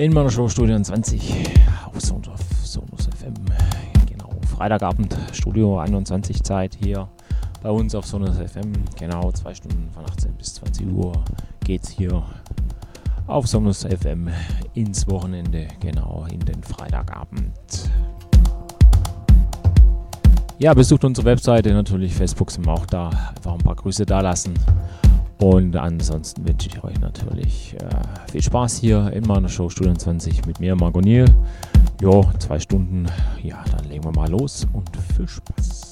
in meiner Show Studio 20 auf Sonos, Sonos FM. Genau, Freitagabend, Studio 21 Zeit hier bei uns auf Sonos FM. Genau, zwei Stunden von 18 bis 20 Uhr geht's hier auf Sonos FM ins Wochenende, genau in den Freitagabend. Ja, besucht unsere Webseite, natürlich Facebook sind wir auch da. Einfach ein paar Grüße da lassen. Und ansonsten wünsche ich euch natürlich äh, viel Spaß hier in meiner Show Studien 20 mit mir, Margot Niel. Jo, zwei Stunden. Ja, dann legen wir mal los und viel Spaß.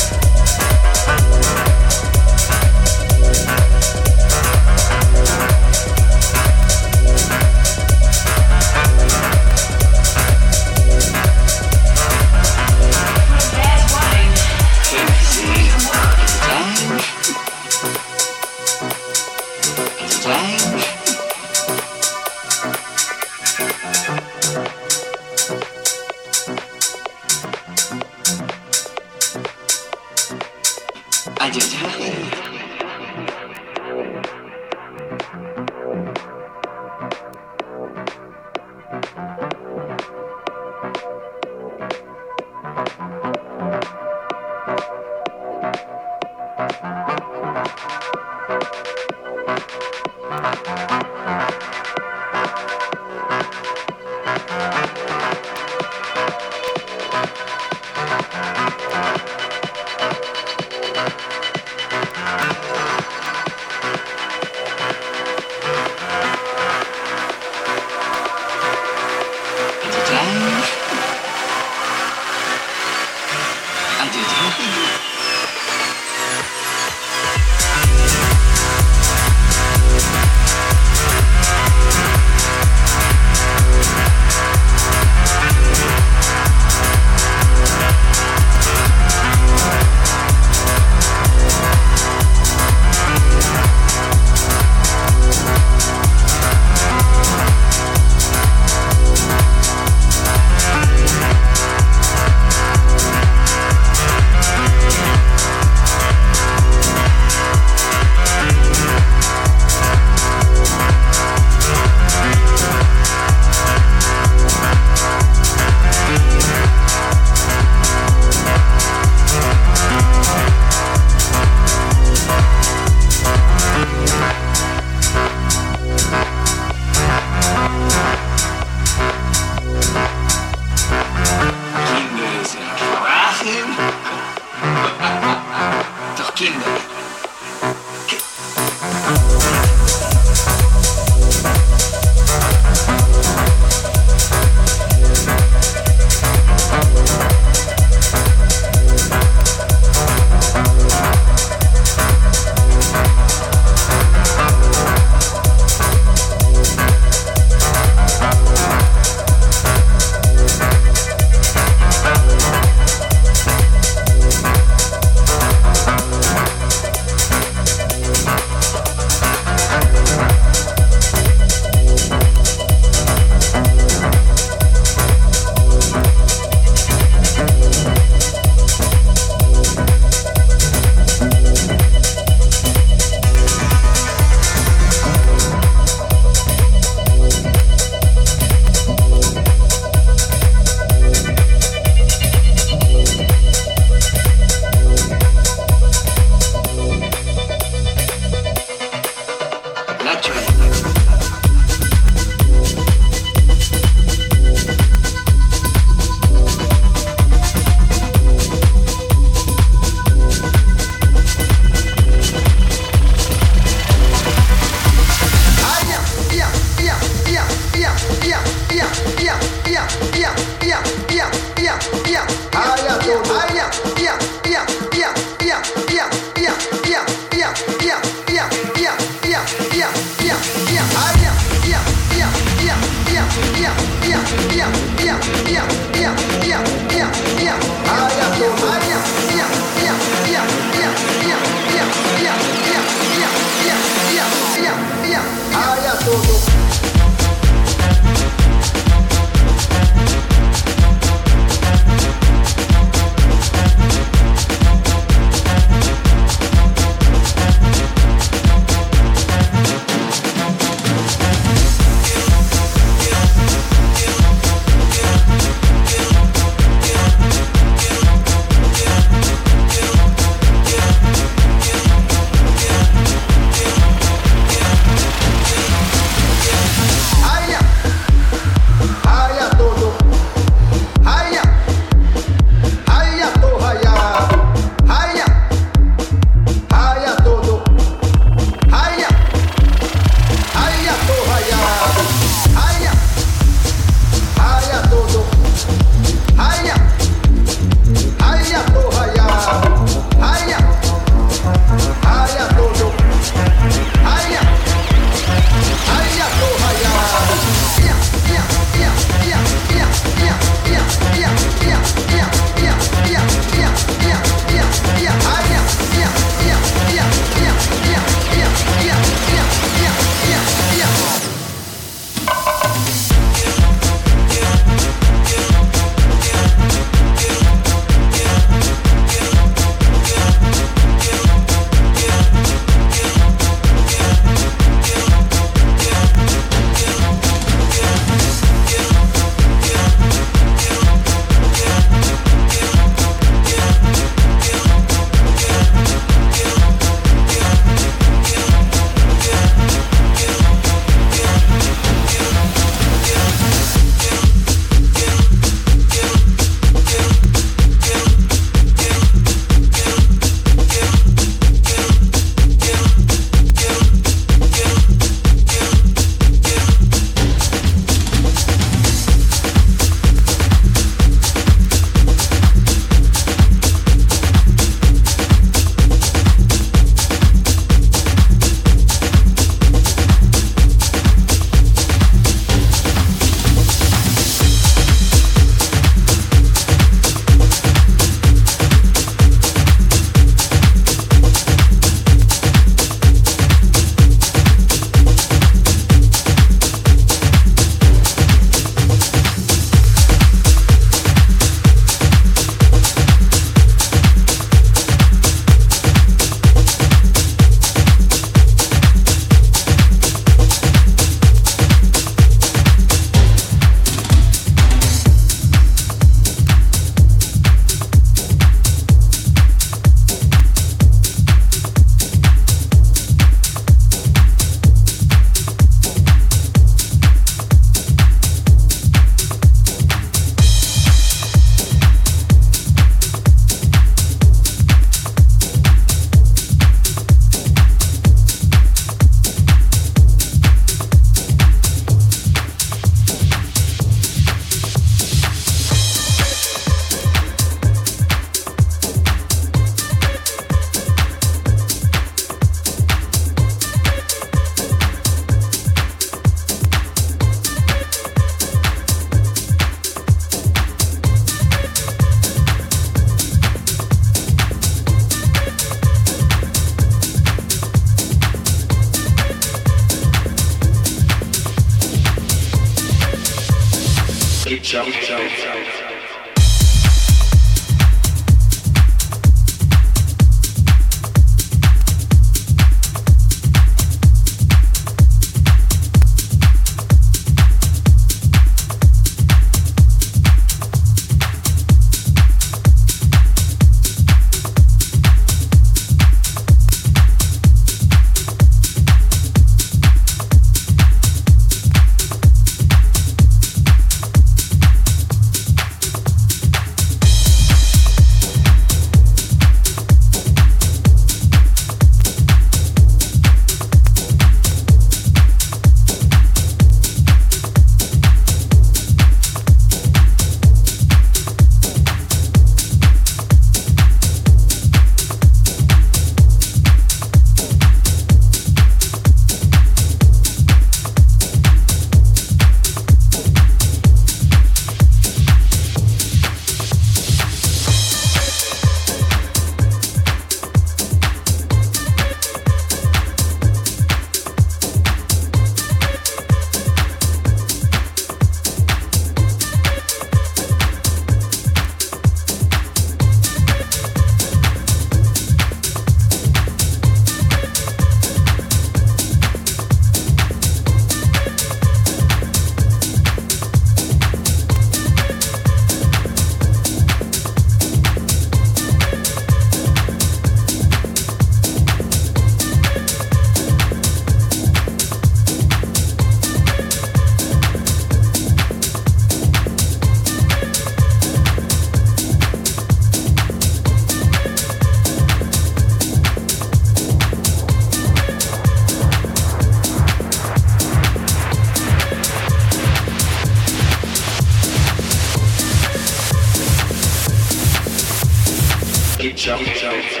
yourself.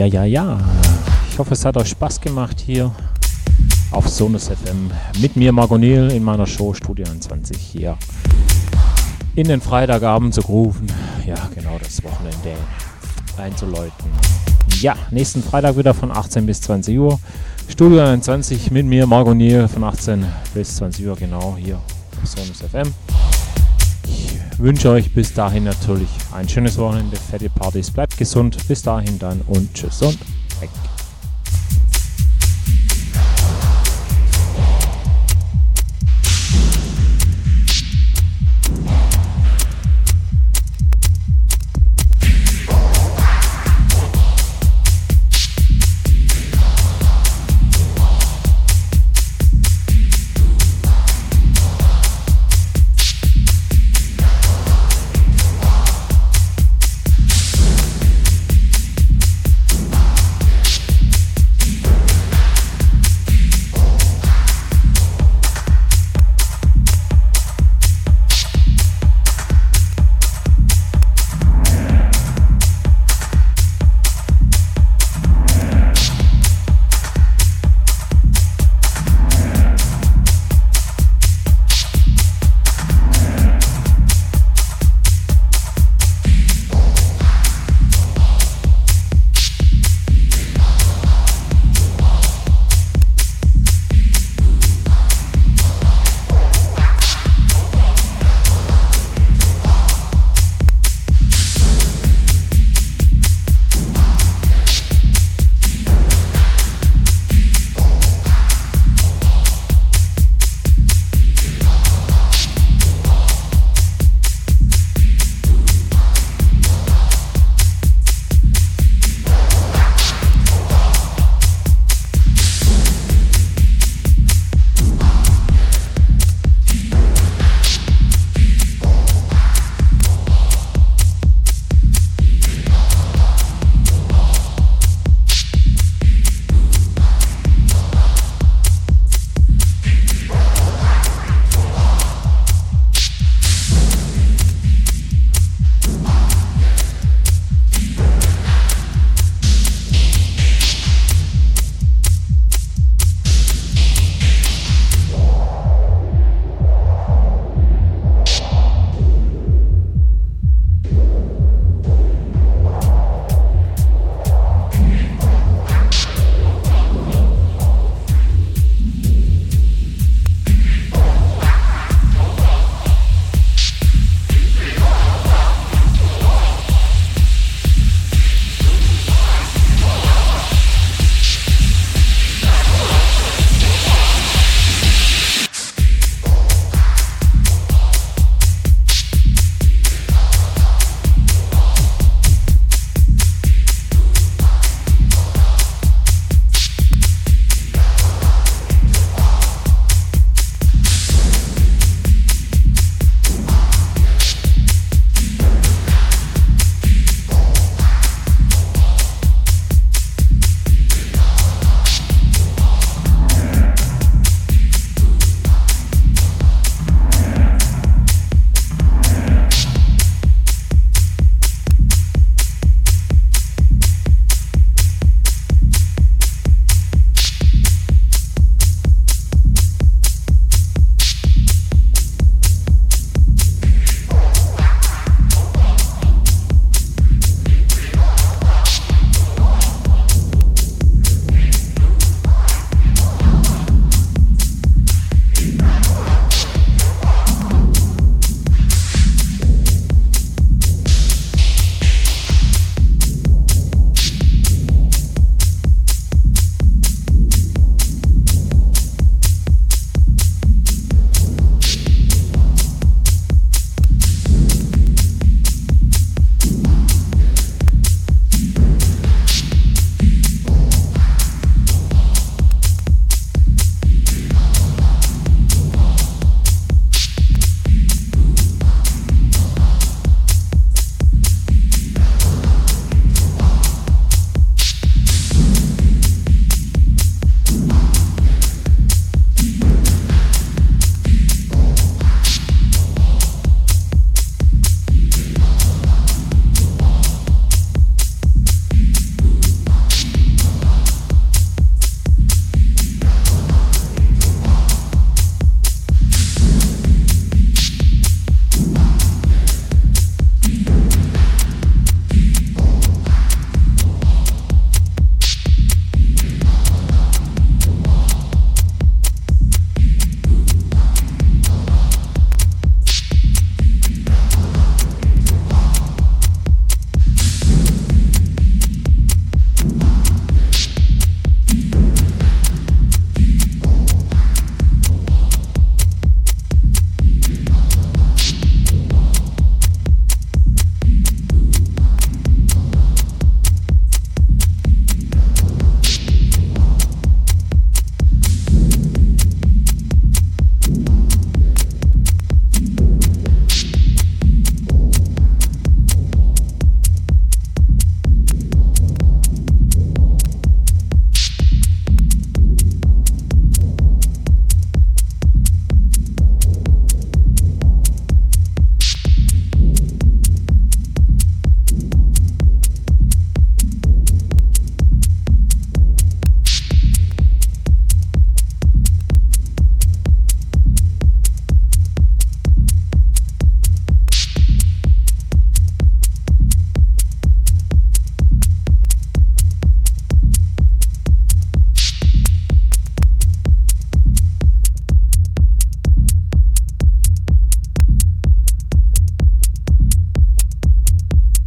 Ja, ja, ja. Ich hoffe, es hat euch Spaß gemacht hier auf Sonus FM mit mir, Margonil, in meiner Show Studio 21 hier in den Freitagabend zu rufen. Ja, genau, das Wochenende einzuläuten. Ja, nächsten Freitag wieder von 18 bis 20 Uhr. Studio 21 mit mir, Margonil, von 18 bis 20 Uhr, genau hier auf Sonus FM. Wünsche euch bis dahin natürlich ein schönes Wochenende, fette Partys, bleibt gesund. Bis dahin dann und tschüss und weg.